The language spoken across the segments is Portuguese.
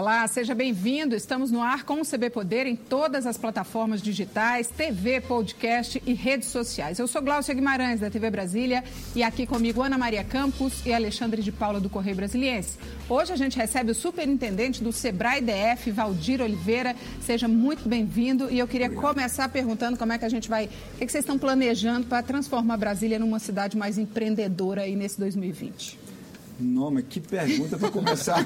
Olá, seja bem-vindo. Estamos no ar com o CB Poder em todas as plataformas digitais, TV, podcast e redes sociais. Eu sou Glaucia Guimarães, da TV Brasília, e aqui comigo Ana Maria Campos e Alexandre de Paula, do Correio Brasiliense. Hoje a gente recebe o superintendente do Sebrae DF, Valdir Oliveira. Seja muito bem-vindo. E eu queria começar perguntando como é que a gente vai. O que, vocês estão planejando para transformar Brasília numa cidade mais empreendedora aí nesse 2020? Nome, que pergunta para começar.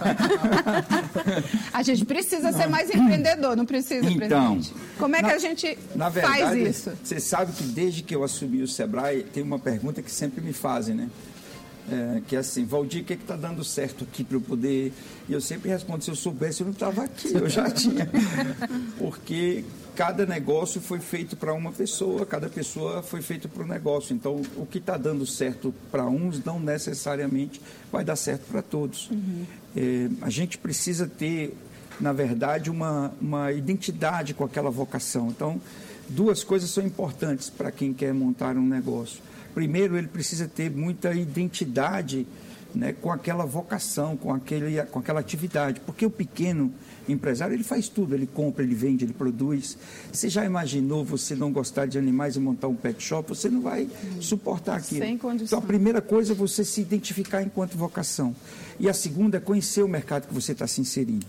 a gente precisa ser mais empreendedor, não precisa, então, presidente? Como é na, que a gente na verdade, faz isso? Você sabe que desde que eu assumi o Sebrae, tem uma pergunta que sempre me fazem, né? É, que é assim, Valdir, o que está dando certo aqui para eu poder. E eu sempre respondo: se eu soubesse, eu não estava aqui, eu já tinha. Porque cada negócio foi feito para uma pessoa, cada pessoa foi feito para um negócio. Então, o que está dando certo para uns não necessariamente vai dar certo para todos. Uhum. É, a gente precisa ter, na verdade, uma, uma identidade com aquela vocação. Então, duas coisas são importantes para quem quer montar um negócio primeiro ele precisa ter muita identidade né, com aquela vocação, com, aquele, com aquela atividade. Porque o pequeno empresário, ele faz tudo, ele compra, ele vende, ele produz. Você já imaginou você não gostar de animais e montar um pet shop? Você não vai suportar aquilo. Sem condição. Então, a primeira coisa é você se identificar enquanto vocação. E a segunda é conhecer o mercado que você está se inserindo.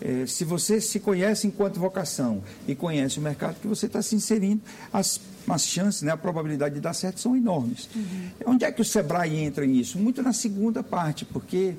É, se você se conhece enquanto vocação e conhece o mercado que você está se inserindo, as, as chances, né, a probabilidade de dar certo são enormes. Uhum. Onde é que o Sebrae entra nisso? Muito na segunda parte, porque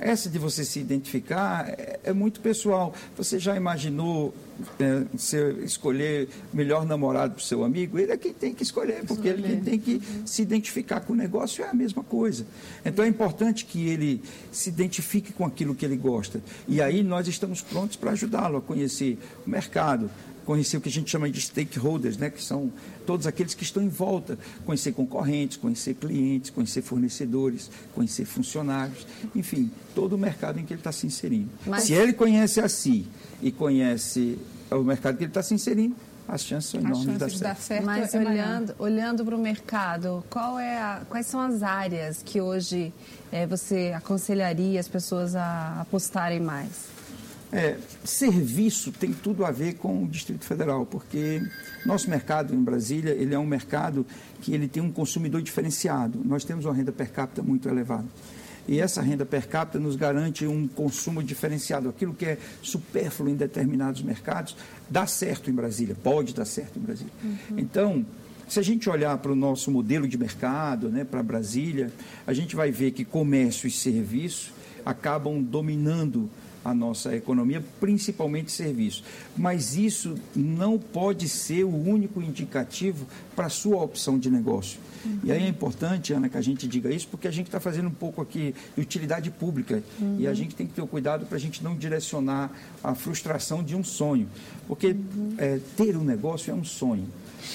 essa de você se identificar é, é muito pessoal. Você já imaginou é, você escolher o melhor namorado para o seu amigo? Ele é quem tem que escolher, porque ele é quem tem que se identificar com o negócio, é a mesma coisa. Então é importante que ele se identifique com aquilo que ele gosta. E aí nós estamos prontos para ajudá-lo a conhecer o mercado, conhecer o que a gente chama de stakeholders, né, que são todos aqueles que estão em volta, conhecer concorrentes, conhecer clientes, conhecer fornecedores, conhecer funcionários, enfim, todo o mercado em que ele está se inserindo. Mas... Se ele conhece a si e conhece o mercado que ele está se inserindo, as chances são enormes de dar certo. Dar certo. Mas é olhando, olhando para o mercado, qual é a, quais são as áreas que hoje é, você aconselharia as pessoas a apostarem mais? É, serviço tem tudo a ver com o Distrito Federal, porque nosso mercado em Brasília ele é um mercado que ele tem um consumidor diferenciado. Nós temos uma renda per capita muito elevada. E essa renda per capita nos garante um consumo diferenciado. Aquilo que é supérfluo em determinados mercados dá certo em Brasília, pode dar certo em Brasília. Uhum. Então, se a gente olhar para o nosso modelo de mercado, né, para Brasília, a gente vai ver que comércio e serviço acabam dominando a nossa economia, principalmente serviços. Mas isso não pode ser o único indicativo para a sua opção de negócio. Uhum. E aí é importante, Ana, que a gente diga isso, porque a gente está fazendo um pouco aqui de utilidade pública. Uhum. E a gente tem que ter o cuidado para a gente não direcionar a frustração de um sonho. Porque uhum. é, ter um negócio é um sonho.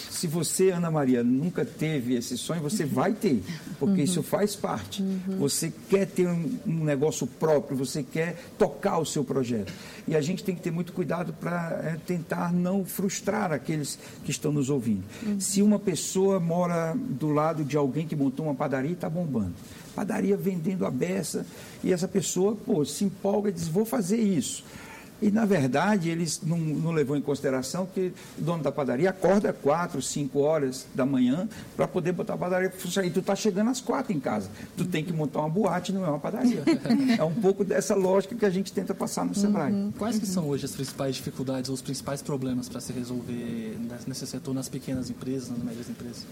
Se você, Ana Maria, nunca teve esse sonho, você vai ter, porque uhum. isso faz parte. Uhum. Você quer ter um, um, negócio próprio, você quer tocar o seu projeto. E a gente tem que ter muito cuidado para é, tentar não frustrar aqueles que estão nos ouvindo. Uhum. Se uma pessoa mora do lado de alguém que montou uma padaria e está bombando, padaria vendendo a beça, e essa pessoa, pô, se empolga e diz: vou fazer isso. E, na verdade, eles não, não levou em consideração que o dono da padaria acorda quatro, cinco horas da manhã para poder botar a padaria para funcionar. E tu está chegando às quatro em casa. Tu tem que montar uma boate, não é uma padaria. é um pouco dessa lógica que a gente tenta passar no Sebrae. Uhum. Quais que são hoje as principais dificuldades ou os principais problemas para se resolver nesse setor, nas pequenas empresas, nas médias empresas?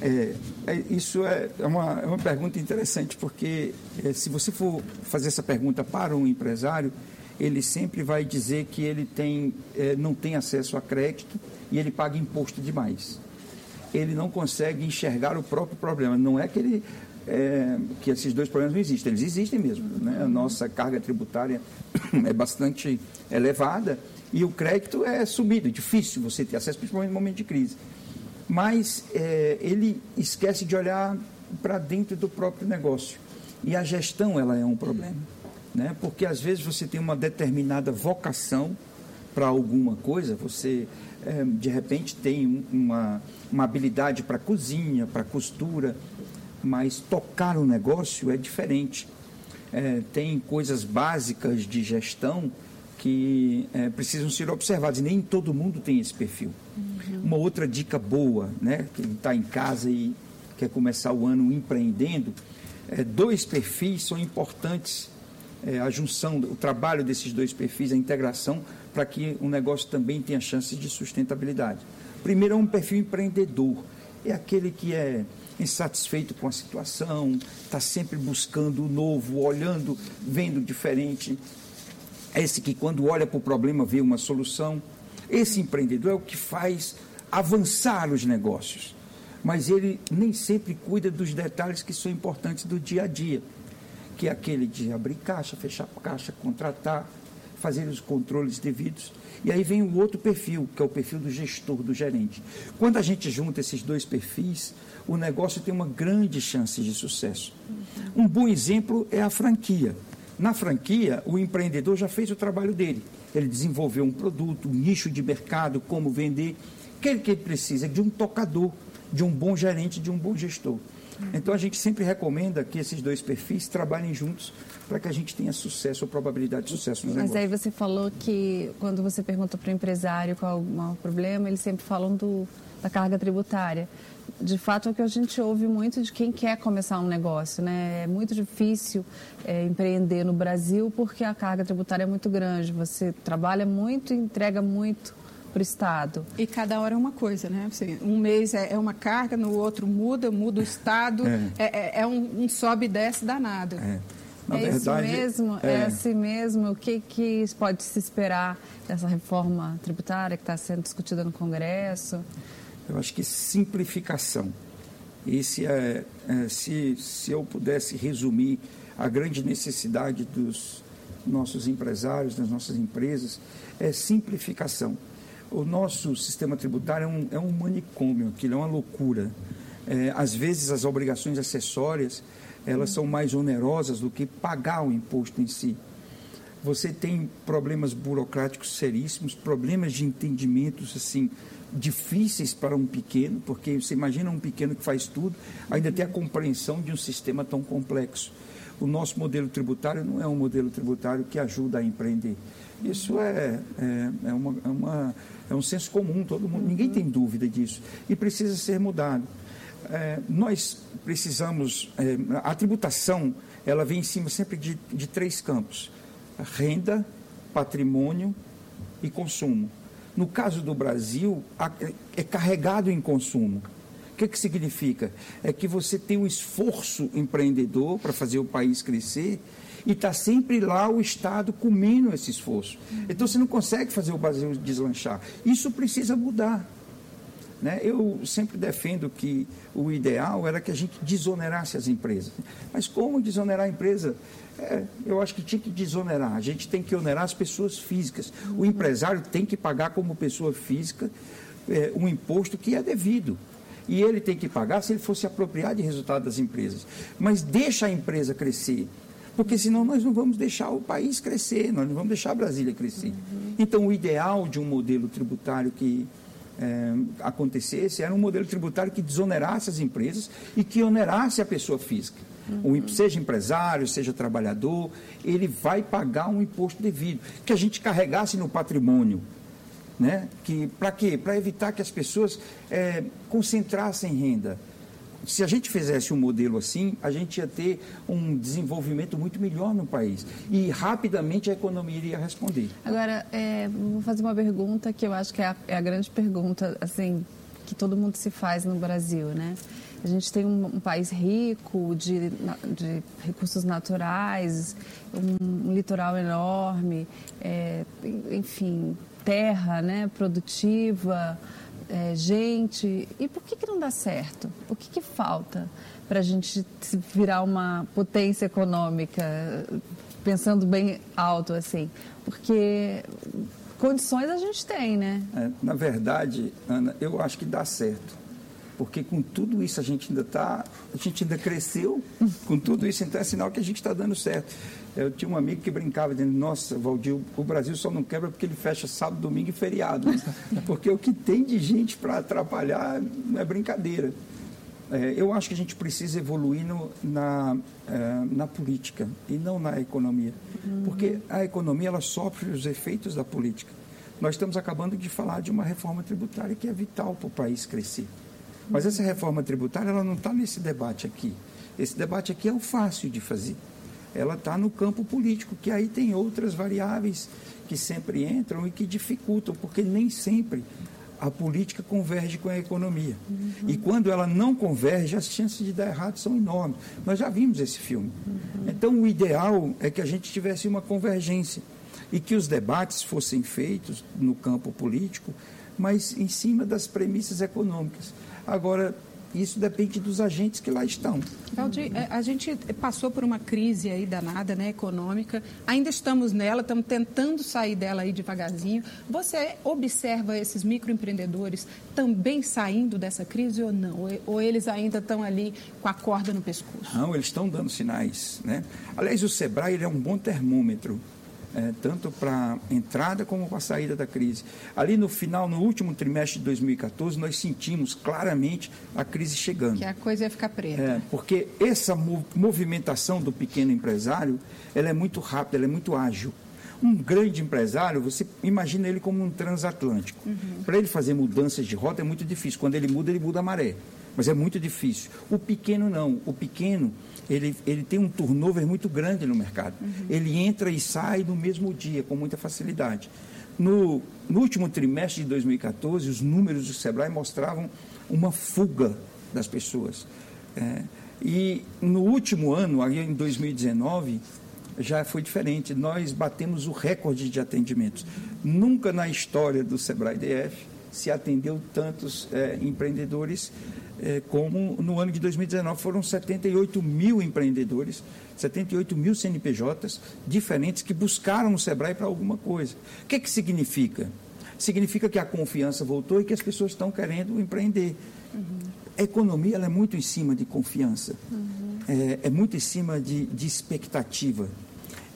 É, é, isso é, é uma, é uma pergunta interessante, porque é, se você for fazer essa pergunta para um empresário, ele sempre vai dizer que ele tem, é, não tem acesso a crédito e ele paga imposto demais. Ele não consegue enxergar o próprio problema. Não é que ele é, que esses dois problemas não existem, eles existem mesmo. Né? A nossa carga tributária é bastante elevada e o crédito é subido, é difícil você ter acesso, principalmente no momento de crise. Mas é, ele esquece de olhar para dentro do próprio negócio. E a gestão ela é um problema né? porque às vezes você tem uma determinada vocação para alguma coisa, você é, de repente tem uma, uma habilidade para cozinha, para costura, mas tocar o um negócio é diferente. É, tem coisas básicas de gestão que é, precisam ser observados. E nem todo mundo tem esse perfil. Uhum. Uma outra dica boa, né, que está em casa e quer começar o ano empreendendo, é, dois perfis são importantes, é, a junção, o trabalho desses dois perfis, a integração, para que o negócio também tenha chances de sustentabilidade. Primeiro é um perfil empreendedor, é aquele que é insatisfeito com a situação, está sempre buscando o novo, olhando, vendo diferente. Esse que, quando olha para o problema, vê uma solução. Esse empreendedor é o que faz avançar os negócios. Mas ele nem sempre cuida dos detalhes que são importantes do dia a dia, que é aquele de abrir caixa, fechar caixa, contratar, fazer os controles devidos. E aí vem o outro perfil, que é o perfil do gestor, do gerente. Quando a gente junta esses dois perfis, o negócio tem uma grande chance de sucesso. Um bom exemplo é a franquia. Na franquia, o empreendedor já fez o trabalho dele. Ele desenvolveu um produto, um nicho de mercado, como vender. O que ele precisa? De um tocador, de um bom gerente, de um bom gestor. Então a gente sempre recomenda que esses dois perfis trabalhem juntos para que a gente tenha sucesso ou probabilidade de sucesso no Mas aí você falou que quando você pergunta para o empresário qual é o problema, eles sempre falam do, da carga tributária. De fato, é o que a gente ouve muito de quem quer começar um negócio. Né? É muito difícil é, empreender no Brasil porque a carga tributária é muito grande. Você trabalha muito e entrega muito para o Estado. E cada hora é uma coisa, né? Assim, um mês é, é uma carga, no outro muda, muda o Estado, é, é, é, é um, um, sobe e desce danado. É. Na é verdade, isso mesmo? É... é assim mesmo? O que, que pode se esperar dessa reforma tributária que está sendo discutida no Congresso? Eu acho que simplificação. Esse é, é, se, se eu pudesse resumir a grande necessidade dos nossos empresários, das nossas empresas, é simplificação. O nosso sistema tributário é um, é um manicômio, é uma loucura. É, às vezes as obrigações acessórias elas são mais onerosas do que pagar o imposto em si. Você tem problemas burocráticos seríssimos, problemas de entendimentos assim difíceis para um pequeno, porque você imagina um pequeno que faz tudo, ainda tem a compreensão de um sistema tão complexo. O nosso modelo tributário não é um modelo tributário que ajuda a empreender. Isso é, é, é, uma, é, uma, é um senso comum, todo mundo, ninguém tem dúvida disso. E precisa ser mudado é, nós precisamos, é, a tributação, ela vem em cima sempre de, de três campos, renda, patrimônio e consumo. No caso do Brasil, é, carregado em consumo. O que, que significa? É que você tem um esforço empreendedor para fazer o país crescer e está sempre lá o Estado comendo esse esforço. Então você não consegue fazer o Brasil deslanchar. Isso precisa mudar. Né? Eu sempre defendo que o ideal era que a gente desonerasse as empresas. Mas como desonerar a empresa? É, eu acho que tinha que desonerar. A gente tem que onerar as pessoas físicas. O empresário tem que pagar como pessoa física é, um imposto que é devido. E ele tem que pagar se ele fosse apropriar de resultado das empresas. Mas deixa a empresa crescer porque senão nós não vamos deixar o país crescer, nós não vamos deixar a Brasília crescer. Então, o ideal de um modelo tributário que é, acontecesse era um modelo tributário que desonerasse as empresas e que onerasse a pessoa física. Uhum. seja empresário, seja trabalhador, ele vai pagar um imposto devido, que a gente carregasse no patrimônio. Né? Que, Para quê? Para evitar que as pessoas é, concentrassem renda se a gente fizesse um modelo assim, a gente ia ter um desenvolvimento muito melhor no país. E rapidamente a economia iria responder. Agora, é, vou fazer uma pergunta que eu acho que é a, é a, grande pergunta assim, que todo mundo se faz no Brasil, né? A gente tem um, um país rico de, de, recursos naturais, um, um litoral enorme, é, enfim, terra né, produtiva é, gente. E por que, que não dá certo? O que, que falta para a gente virar uma potência econômica, pensando bem alto assim? Porque condições a gente tem, né? É, na verdade, Ana, eu acho que dá certo. Porque com tudo isso a gente ainda está, a gente ainda cresceu, com tudo isso, então é sinal que a gente está dando certo. Eu tinha um amigo que brincava dizendo, nossa, Valdir, o Brasil só não quebra porque ele fecha sábado, domingo e feriado. porque o que tem de gente para atrapalhar é brincadeira. É, eu acho que a gente precisa evoluir no, na, é, na política e não na economia. Uhum. Porque a economia ela sofre os efeitos da política. Nós estamos acabando de falar de uma reforma tributária que é vital para o país crescer. Mas essa reforma tributária ela não está nesse debate aqui. Esse debate aqui é o fácil de fazer. Ela está no campo político, que aí tem outras variáveis que sempre entram e que dificultam, porque nem sempre a política converge com a economia. Uhum. E quando ela não converge, as chances de dar errado são enormes. Nós já vimos esse filme. Uhum. Então, o ideal é que a gente tivesse uma convergência e que os debates fossem feitos no campo político, mas em cima das premissas econômicas. Agora, isso depende dos agentes que lá estão. Valdir, é, a gente passou por uma crise aí danada, né, econômica. Ainda estamos nela, estamos tentando sair dela aí devagarzinho. Você observa esses microempreendedores também saindo dessa crise ou não? Ou eles ainda estão ali com a corda no pescoço? Não, eles estão dando sinais, né? Aliás, o Sebrae ele é um bom termômetro é, tanto para a entrada como para a saída da crise. Ali no final, no último trimestre de 2014, nós sentimos claramente a crise chegando. Que a coisa ia ficar preta. É, porque essa movimentação do pequeno empresário, ela é muito rápida, ela é muito ágil. Um grande empresário, você imagina ele como um transatlântico. Uhum. Para ele fazer mudanças de rota é muito difícil. Quando ele muda, ele muda a maré. Mas é muito difícil. O pequeno não. O pequeno, ele, ele tem um turnover muito grande no mercado. Uhum. Ele entra e sai no mesmo dia, com muita facilidade. No, no último trimestre de 2014, os números do Sebrae mostravam uma fuga das pessoas. É, e no último ano, aí em 2019, já foi diferente. Nós batemos o recorde de atendimentos. Nunca na história do Sebrae DF se atendeu tantos é, empreendedores como no ano de 2019 foram 78 mil empreendedores, 78 mil CNPJs diferentes que buscaram o Sebrae para alguma coisa. O que, é que significa? Significa que a confiança voltou e que as pessoas estão querendo empreender. Uhum. A economia é muito em cima de confiança, uhum. é, é, muito em cima de, de expectativa.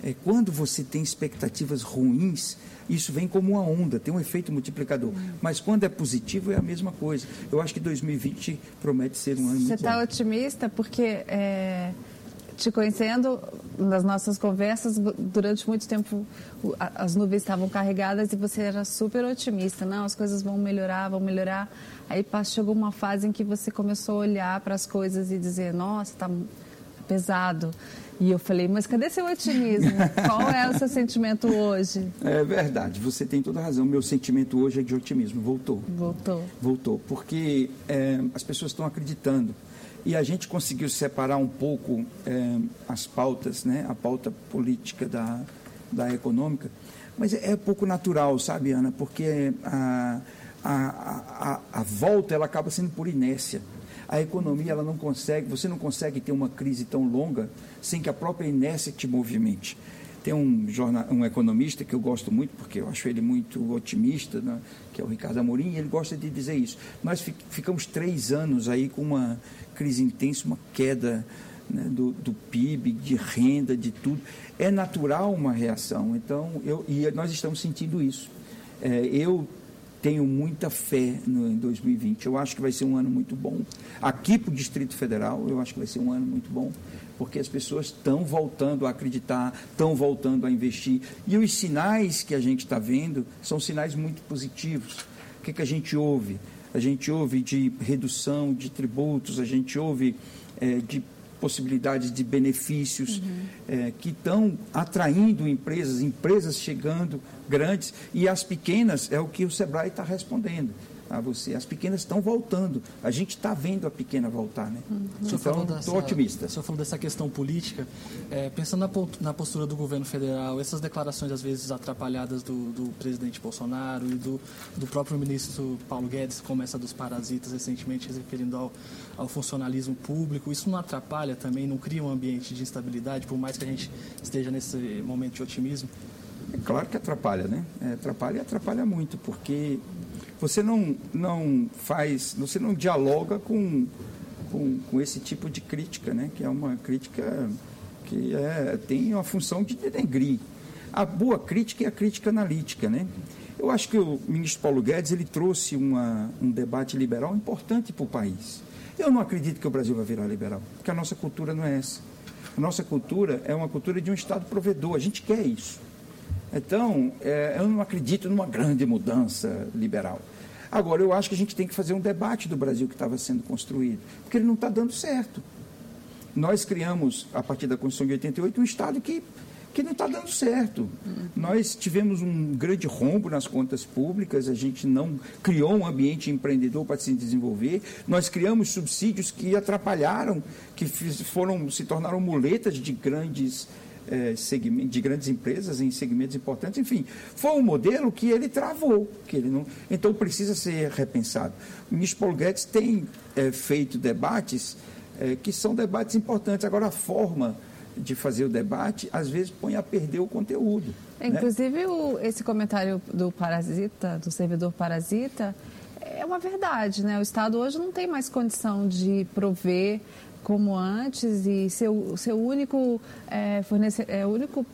É, quando você tem expectativas ruins, isso vem como uma onda, tem um efeito multiplicador. Mas quando é positivo, é a mesma coisa. Eu acho que 2020 promete ser um ano Você está otimista porque, é, te conhecendo, nas nossas conversas, durante muito tempo as nuvens estavam carregadas e você era super otimista. Não, as coisas vão melhorar, vão melhorar. Aí chegou uma fase em que você começou a olhar para as coisas e dizer, nossa, está pesado. E eu falei, mas cadê seu otimismo? Qual é o seu sentimento hoje? É verdade, você tem toda a razão. Meu sentimento hoje é de otimismo. Voltou. Voltou. Voltou, porque é, as pessoas estão acreditando. E a gente conseguiu separar um pouco é, as pautas, né? a pauta política da, da econômica. Mas é, é pouco natural, sabe, Ana? Porque a, a, a, a volta ela acaba sendo por inércia a economia ela não consegue, você não consegue ter uma crise tão longa sem que a própria inércia te movimente. Tem um, jornal, um economista que eu gosto muito, porque eu acho ele muito otimista, né, que é o Ricardo Amorim, e ele gosta de dizer isso. Nós ficamos três anos aí com uma crise intensa, uma queda né, do, do, PIB, de renda, de tudo. É natural uma reação, então, eu, e nós estamos sentindo isso. É, eu tenho muita fé no, em 2020. Eu acho que vai ser um ano muito bom. Aqui para o Distrito Federal, eu acho que vai ser um ano muito bom, porque as pessoas estão voltando a acreditar, estão voltando a investir. E os sinais que a gente está vendo são sinais muito positivos. O que, que a gente ouve? A gente ouve de redução de tributos, a gente ouve é, de possibilidades de benefícios uhum. é, que estão atraindo empresas, empresas chegando grandes e as pequenas é o que o Sebrae está respondendo a você. As pequenas estão voltando. A gente está vendo a pequena voltar, né? Uhum. Então, estou otimista. O senhor falou dessa questão política. É, pensando na, na, postura do governo federal, essas declarações, às vezes, atrapalhadas do, do presidente Bolsonaro e do, do, próprio ministro Paulo Guedes, como essa dos parasitas, recentemente, referindo ao, ao funcionalismo público, isso não atrapalha também, não cria um ambiente de instabilidade, por mais que a gente esteja nesse momento de otimismo? É claro que atrapalha, né? É, atrapalha e atrapalha muito, porque você não, não faz, você não dialoga com, com, com, esse tipo de crítica, né? que é uma crítica que é, tem uma função de denegrir. A boa crítica é a crítica analítica. Né? Eu acho que o ministro Paulo Guedes ele trouxe uma, um debate liberal importante para o país. Eu não acredito que o Brasil vai virar liberal, porque a nossa cultura não é essa. A nossa cultura é uma cultura de um Estado provedor, a gente quer isso. Então, é, eu não acredito numa grande mudança liberal. Agora, eu acho que a gente tem que fazer um debate do Brasil que estava sendo construído, porque ele não está dando certo. Nós criamos, a partir da Constituição de 88, um Estado que, que não está dando certo. Nós tivemos um grande rombo nas contas públicas, a gente não criou um ambiente empreendedor para se desenvolver, nós criamos subsídios que atrapalharam, que foram, se tornaram muletas de grandes é, de grandes empresas em segmentos importantes, enfim, foi um modelo que ele travou, que ele não, então precisa ser repensado. O ministro Paulo Guedes tem é, feito debates é, que são debates importantes. Agora, a forma de fazer o debate, às vezes, põe a perder o conteúdo. Né? Inclusive, né? o, esse comentário do parasita, do servidor parasita, é uma verdade, né? O Estado hoje não tem mais condição de prover como antes e ser o seu único é, fornecer, é, único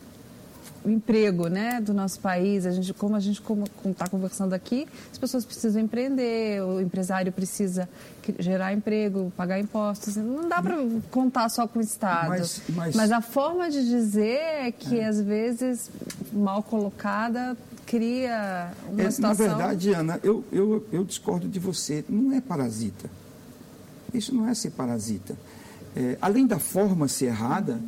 emprego né, do nosso país, a gente, como a gente está conversando aqui, as pessoas precisam empreender, o empresário precisa gerar emprego, pagar impostos. Não dá para contar só com o Estado. Mas, mas... mas, a forma de dizer é que, é. às vezes, mal colocada, cria uma é, situação... Na verdade, Ana, eu, eu, eu discordo de você. Não é parasita. Isso não é ser parasita. É, além da forma ser errada,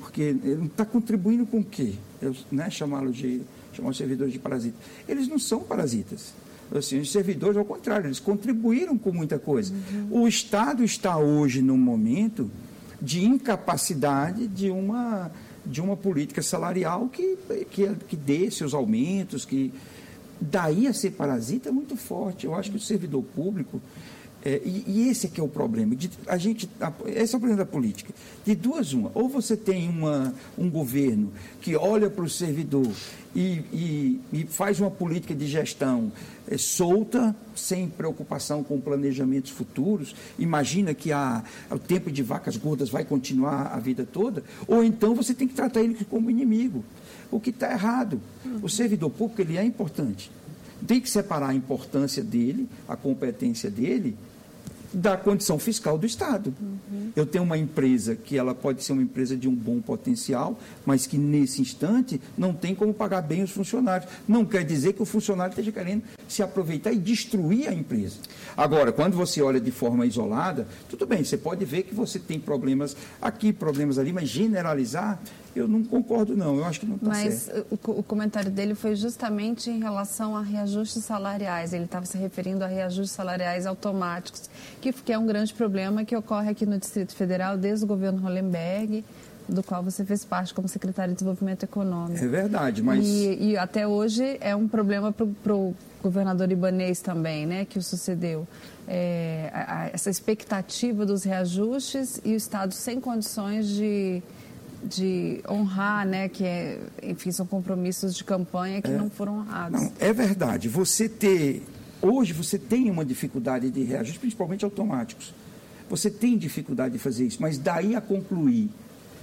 porque ele está contribuindo com o quê? Eu, né, chamá-los de chamar os servidores de parasitas. Eles não são parasitas. Assim, os servidores, ao contrário, eles contribuíram com muita coisa. Uhum. O Estado está hoje num momento de incapacidade de uma, de uma política salarial que, que, que dê seus aumentos, que daí a ser parasita é muito forte. Eu acho que o servidor público é, e, e, esse é que é o problema. De, a gente, a, esse é o problema da política. De duas, uma. Ou você tem uma, um governo que olha para o servidor e, e, e, faz uma política de gestão é, solta, sem preocupação com planejamentos futuros, imagina que a, o tempo de vacas gordas vai continuar a vida toda, ou então você tem que tratar ele como inimigo, o que está errado. O servidor público ele é importante. Tem que separar a importância dele, a competência dele, da condição fiscal do Estado. Uhum. Eu tenho uma empresa que ela pode ser uma empresa de um bom potencial, mas que nesse instante não tem como pagar bem os funcionários. Não quer dizer que o funcionário esteja querendo se aproveitar e destruir a empresa. Agora, quando você olha de forma isolada, tudo bem, você pode ver que você tem problemas aqui, problemas ali, mas generalizar eu não concordo, não. Eu acho que não está certo. Mas o, o, comentário dele foi justamente em relação a reajustes salariais. Ele estava se referindo a reajustes salariais automáticos, que, que é um grande problema que ocorre aqui no Distrito Federal desde o governo Hollenberg do qual você fez parte como secretário de Desenvolvimento Econômico. É verdade, mas... E, e até hoje é um problema para o governador Ibanês também, né, que o sucedeu. É, a, a, essa expectativa dos reajustes e o Estado sem condições de de honrar, né, que é, enfim, são compromissos de campanha que é, não foram honrados. Não, é verdade. Você ter hoje você tem uma dificuldade de reajuste, principalmente automáticos. Você tem dificuldade de fazer isso, mas daí a concluir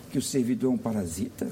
que o servidor é um parasita,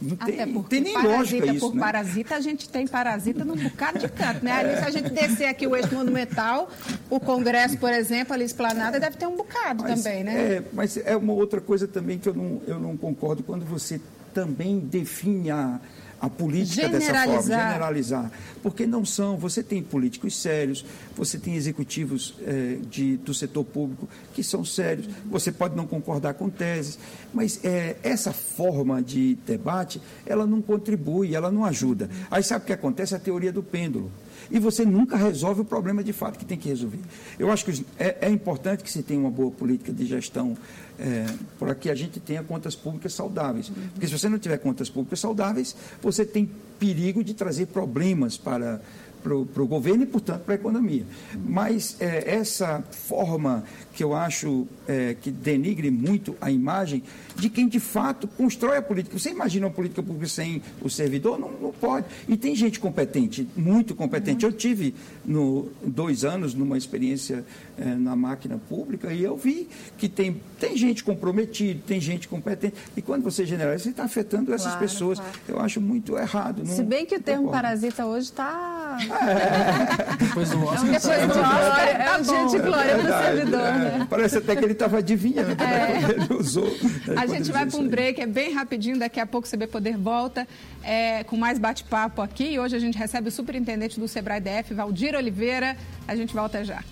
não tem, Até porque tem nem parasita lógica isso, por né? parasita, a gente tem parasita num bocado de canto, né? Ali, se a gente descer aqui o eixo monumental, o Congresso, por exemplo, ali esplanada, deve ter um bocado mas, também, né? É, mas é uma outra coisa também que eu não, eu não concordo quando você também define a, a política dessa forma, generalizar. Porque não são, você tem políticos sérios, você tem executivos é, de, do setor público que são sérios, você pode não concordar com teses, mas é, essa forma de debate, ela não contribui, ela não ajuda. Aí sabe o que acontece? A teoria do pêndulo e você nunca resolve o problema de fato que tem que resolver. Eu acho que é, é importante que se tenha uma boa política de gestão é, para que a gente tenha contas públicas saudáveis. Porque se você não tiver contas públicas saudáveis, você tem perigo de trazer problemas para para o governo e, portanto, para a economia. Mas é, essa forma que eu acho é, que denigre muito a imagem de quem de fato constrói a política. Você imagina uma política pública sem o servidor? Não, não pode. E tem gente competente, muito competente. Eu tive no, dois anos numa experiência é, na máquina pública e eu vi que tem, tem gente comprometida, tem gente competente. E quando você generaliza, você está afetando essas claro, pessoas. Claro. Eu acho muito errado. Não, Se bem que o termo parasita hoje está É. Depois do Oscar. Depois do Oscar, é um dia de glória para o Verdade, servidor, é. né? Parece até que ele estava adivinhando, né? Quando ele usou. né, A gente vai para um break, é bem rapidinho, daqui a pouco o CB Poder volta é, com mais bate-papo aqui. E hoje a gente recebe o superintendente do Sebrae DF, Valdir Oliveira. A gente volta já.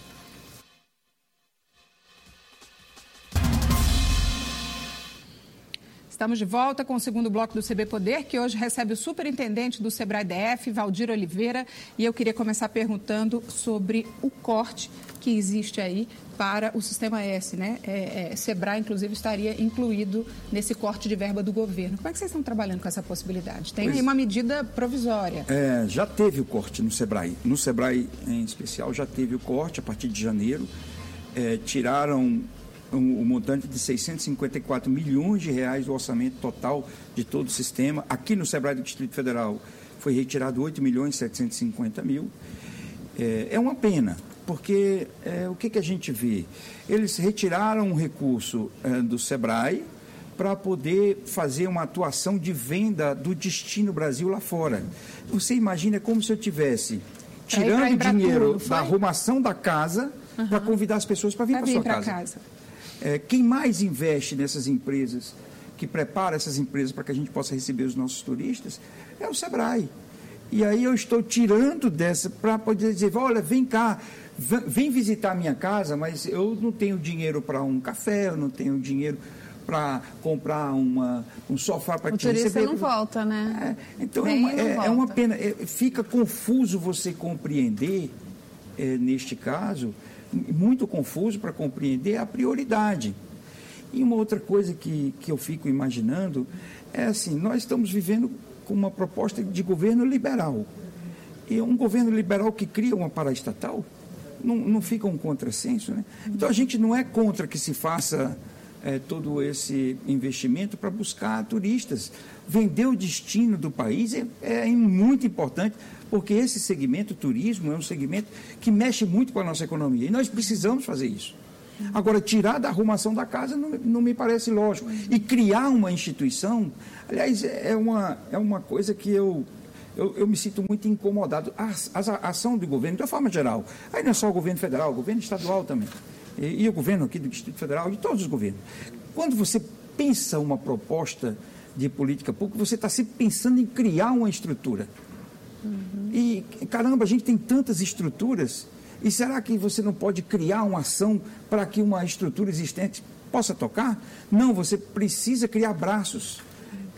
Estamos de volta com o segundo bloco do CB Poder, que hoje recebe o superintendente do Sebrae DF, Valdir Oliveira. E eu queria começar perguntando sobre o corte que existe aí para o Sistema S, né? É, é, Sebrae, inclusive, estaria incluído nesse corte de verba do governo. Como é que vocês estão trabalhando com essa possibilidade? Tem Pois- aí uma medida provisória. É, já teve o corte no Sebrae. No Sebrae, em especial, já teve o corte a partir de janeiro. É, tiraram o, o montante de 654 milhões de reais do orçamento total de todo o sistema. Aqui no Sebrae do Distrito Federal foi retirado 8 milhões e 750 mil. É, é uma pena, porque é, o que, que a gente vê? Eles retiraram um recurso é, do SEBRAE para poder fazer uma atuação de venda do Destino Brasil lá fora. Você imagina como se eu tivesse Pra ir pra tirando Embratur, dinheiro foi? da arrumação da casa para convidar as pessoas para vir Para sua casa. casa. É, quem mais investe nessas empresas, que prepara essas empresas para que a gente possa receber os nossos turistas, é o Sebrae. E aí eu estou tirando dessa para poder dizer, olha, vem cá, vem visitar a minha casa, mas eu não tenho dinheiro para um café, eu não tenho dinheiro para comprar uma, um sofá para te receber. não volta, né? É, então é uma, é- é uma pena. É, fica confuso você compreender, é, neste caso, muito confuso para compreender a prioridade. E uma outra coisa que, que eu fico imaginando é assim: nós estamos vivendo com uma proposta de governo liberal. E um governo liberal que cria uma paraestatal não, não fica um contrassenso, né? Então a gente não é contra que se faça eh, todo esse investimento para buscar turistas. Vender o destino do país é, é muito importante, porque esse segmento, o turismo, é um segmento que mexe muito com a nossa economia. E nós precisamos fazer isso. Agora, tirar da arrumação da casa não, não me parece lógico. E criar uma instituição, aliás, é uma, é uma coisa que eu, eu, eu me sinto muito incomodado. A, a, a ação do governo, de uma forma geral, aí não é só o governo federal, o governo estadual também, e, e o governo aqui do Distrito Federal, de todos os governos. Quando você pensa uma proposta de política pública, você está sempre pensando em criar uma estrutura. E, caramba, a gente tem tantas estruturas. E será que você não pode criar uma ação para que uma estrutura existente possa tocar? Não, você precisa criar braços.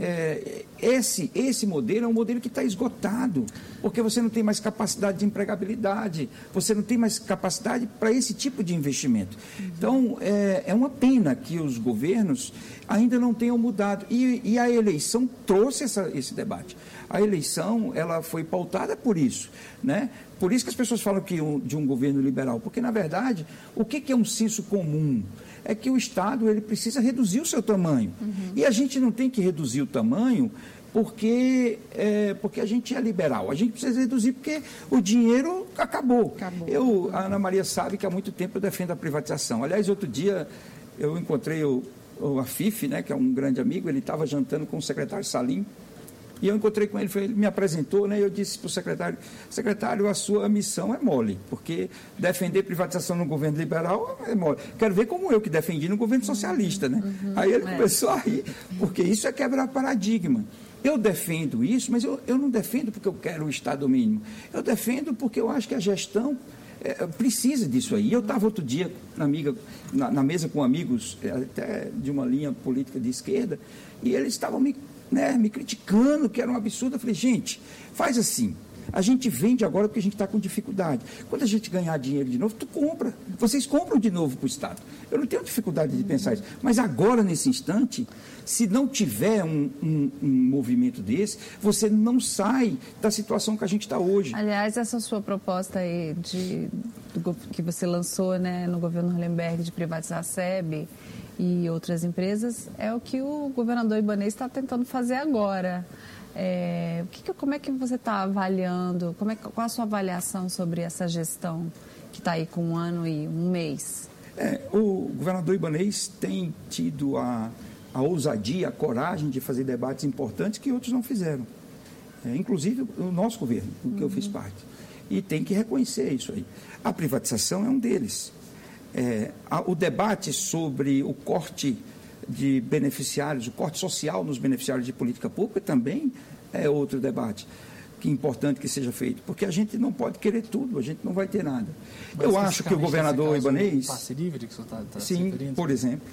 É, esse, esse modelo é um modelo que está esgotado, porque você não tem mais capacidade de empregabilidade, você não tem mais capacidade para esse tipo de investimento. Então, é, é uma pena que os governos ainda não tenham mudado. E, e a eleição trouxe essa, esse debate. A eleição ela foi pautada por isso. Né? Por isso que as pessoas falam que um, de um governo liberal, porque, na verdade, o que, que é um senso comum? É que o Estado ele precisa reduzir o seu tamanho. E a gente não tem que reduzir o tamanho porque, é, porque a gente é liberal. A gente precisa reduzir porque o dinheiro acabou. Acabou. Eu, a Ana Maria sabe que há muito tempo eu defendo a privatização. Aliás, outro dia eu encontrei o, o Afif, né, que é um grande amigo, ele estava jantando com o secretário Salim. E eu encontrei com ele, ele me apresentou, né, e eu disse para o secretário, secretário, a sua missão é mole, porque defender privatização no governo liberal é mole. Quero ver como eu que defendi no governo socialista, né? Aí ele começou a rir, porque isso é quebrar paradigma. Eu defendo isso, mas eu, eu não defendo porque eu quero o Estado mínimo. Eu defendo porque eu acho que a gestão é, precisa disso aí. Eu estava outro dia na, amiga, na, na mesa com amigos, é, até de uma linha política de esquerda, e eles estavam me, né, me criticando, que era um absurdo. Eu falei, gente, faz assim. A gente vende agora porque a gente está com dificuldade. Quando a gente ganhar dinheiro de novo, tu compra. Vocês compram de novo para o Estado. Eu não tenho dificuldade de pensar isso. Mas agora, nesse instante, se não tiver um, um- um movimento desse, você não sai da situação que a gente está hoje. Aliás, essa sua proposta aí de, do que você lançou né, no governo Hollenberg de privatizar a SEB e outras empresas é o que o governador Ibanez está tentando fazer agora. É, o que como é que você está avaliando? Como é, qual a sua avaliação sobre essa gestão que está aí com um ano e um mês? É, o governador Ibanês tem tido a, a ousadia, a coragem de fazer debates importantes que outros não fizeram. É, inclusive o nosso governo, do que eu fiz parte. e tem que reconhecer isso aí. A privatização é um deles. É, o debate sobre o corte de beneficiários, o corte social nos beneficiários de política pública também é outro debate que é importante que seja feito, porque a gente não pode querer tudo, a gente não vai ter nada. Mas eu acho que o governador Ibanês... passe livre que o senhor está tá Sim, por exemplo.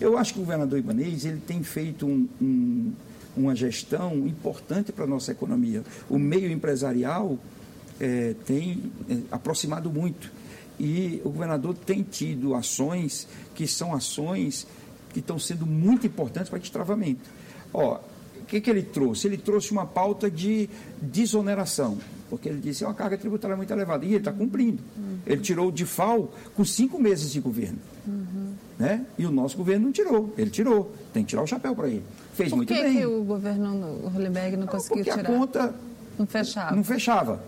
Eu acho que o governador Ibanês ele tem feito um, um, uma gestão importante para a nossa economia. O meio empresarial é, tem é, aproximado muito. E o governador tem tido ações que são ações que estão sendo muito importantes para destravamento. Ó, o que, que ele trouxe? Ele trouxe uma pauta de desoneração, porque ele disse que é uma carga tributária muito elevada, e ele está cumprindo. Uhum. Ele tirou o DIFAL com cinco meses de governo. Uhum. Né? E o nosso governo não tirou. Ele tirou. Tem que tirar o chapéu para ele. Fez Por muito que bem. que o governo Hollenberg não, não conseguiu porque tirar? Porque a conta não fechava. Não fechava.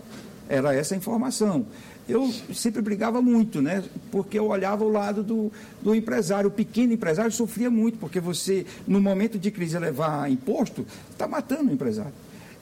Era essa a informação. Eu sempre brigava muito, né? Porque eu olhava o lado do, do empresário. O pequeno empresário sofria muito, porque você, no momento de crise, levar imposto, está matando o empresário.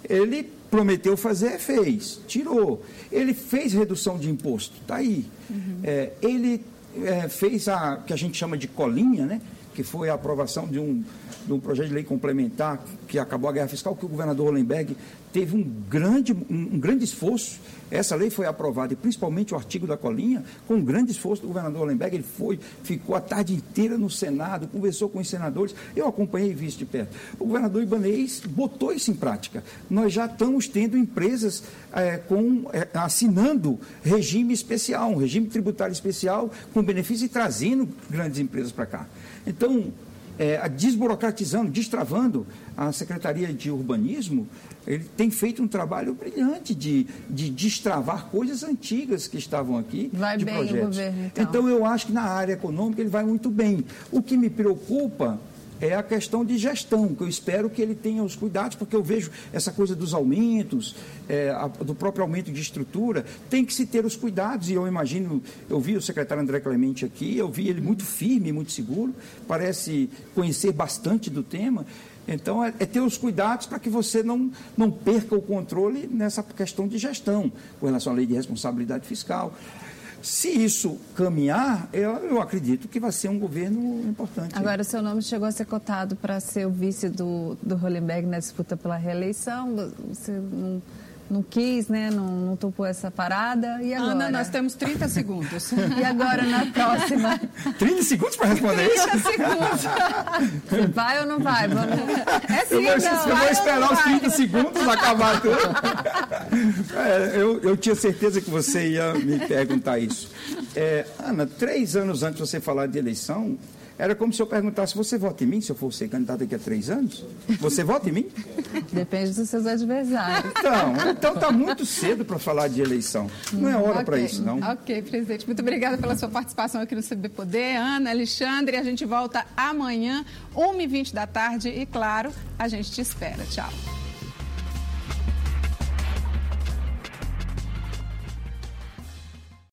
Ele prometeu fazer, fez, tirou. Ele fez redução de imposto, está aí. Uhum. É, ele é, fez a que a gente chama de colinha, né? que foi a aprovação de um, de um projeto de lei complementar que acabou a guerra fiscal, que o governador Hollenberg teve um grande, um, grande esforço. Essa lei foi aprovada, e principalmente o artigo da colinha, com um grande esforço do governador Hollenberg. Ele foi, ficou a tarde inteira no Senado, conversou com os senadores. Eu acompanhei e isso de perto. O governador Ibanez botou isso em prática. Nós já estamos tendo empresas é, com, é, assinando regime especial, um regime tributário especial, com benefício e trazendo grandes empresas para cá. Então, é, desburocratizando, destravando a Secretaria de Urbanismo, ele tem feito um trabalho brilhante de, de destravar coisas antigas que estavam aqui. Vai de bem projetos. o governo, então. Então, eu acho que na área econômica ele vai muito bem. O que me preocupa é a questão de gestão, que eu espero que ele tenha os cuidados, porque eu vejo essa coisa dos aumentos, é, a, do próprio aumento de estrutura, tem que se ter os cuidados, e eu imagino, eu vi o secretário André Clemente aqui, eu vi ele muito firme, muito seguro, parece conhecer bastante do tema, então, é, é, ter os cuidados para que você não, não perca o controle nessa questão de gestão, com relação à lei de responsabilidade fiscal. Se isso caminhar, eu, eu acredito que vai ser um governo importante. Agora, o seu nome chegou a ser cotado para ser o vice do, do Hollenberg na disputa pela reeleição. Você não não quis, né? Não, não topou essa parada. E agora? Ana, nós temos 30 segundos. e agora na próxima? 30 segundos para responder 30 isso? 30 segundos. Você vai ou não vai? Vamos... É sim, eu vou, não, eu vou esperar os 30 segundos acabar tudo. É, eu, eu tinha certeza que você ia me perguntar isso. É, Ana, três anos antes de você falar de eleição, era como se eu perguntasse: você vota em mim se eu for ser candidato daqui a três anos? Você vota em mim? Depende dos seus adversários. Então, então está muito cedo para falar de eleição. Não é hora okay. para isso, não. Ok, presidente. Muito obrigada pela sua participação aqui no CB Poder. Ana, Alexandre, a gente volta amanhã, 1h20 da tarde. E, claro, a gente te espera. Tchau.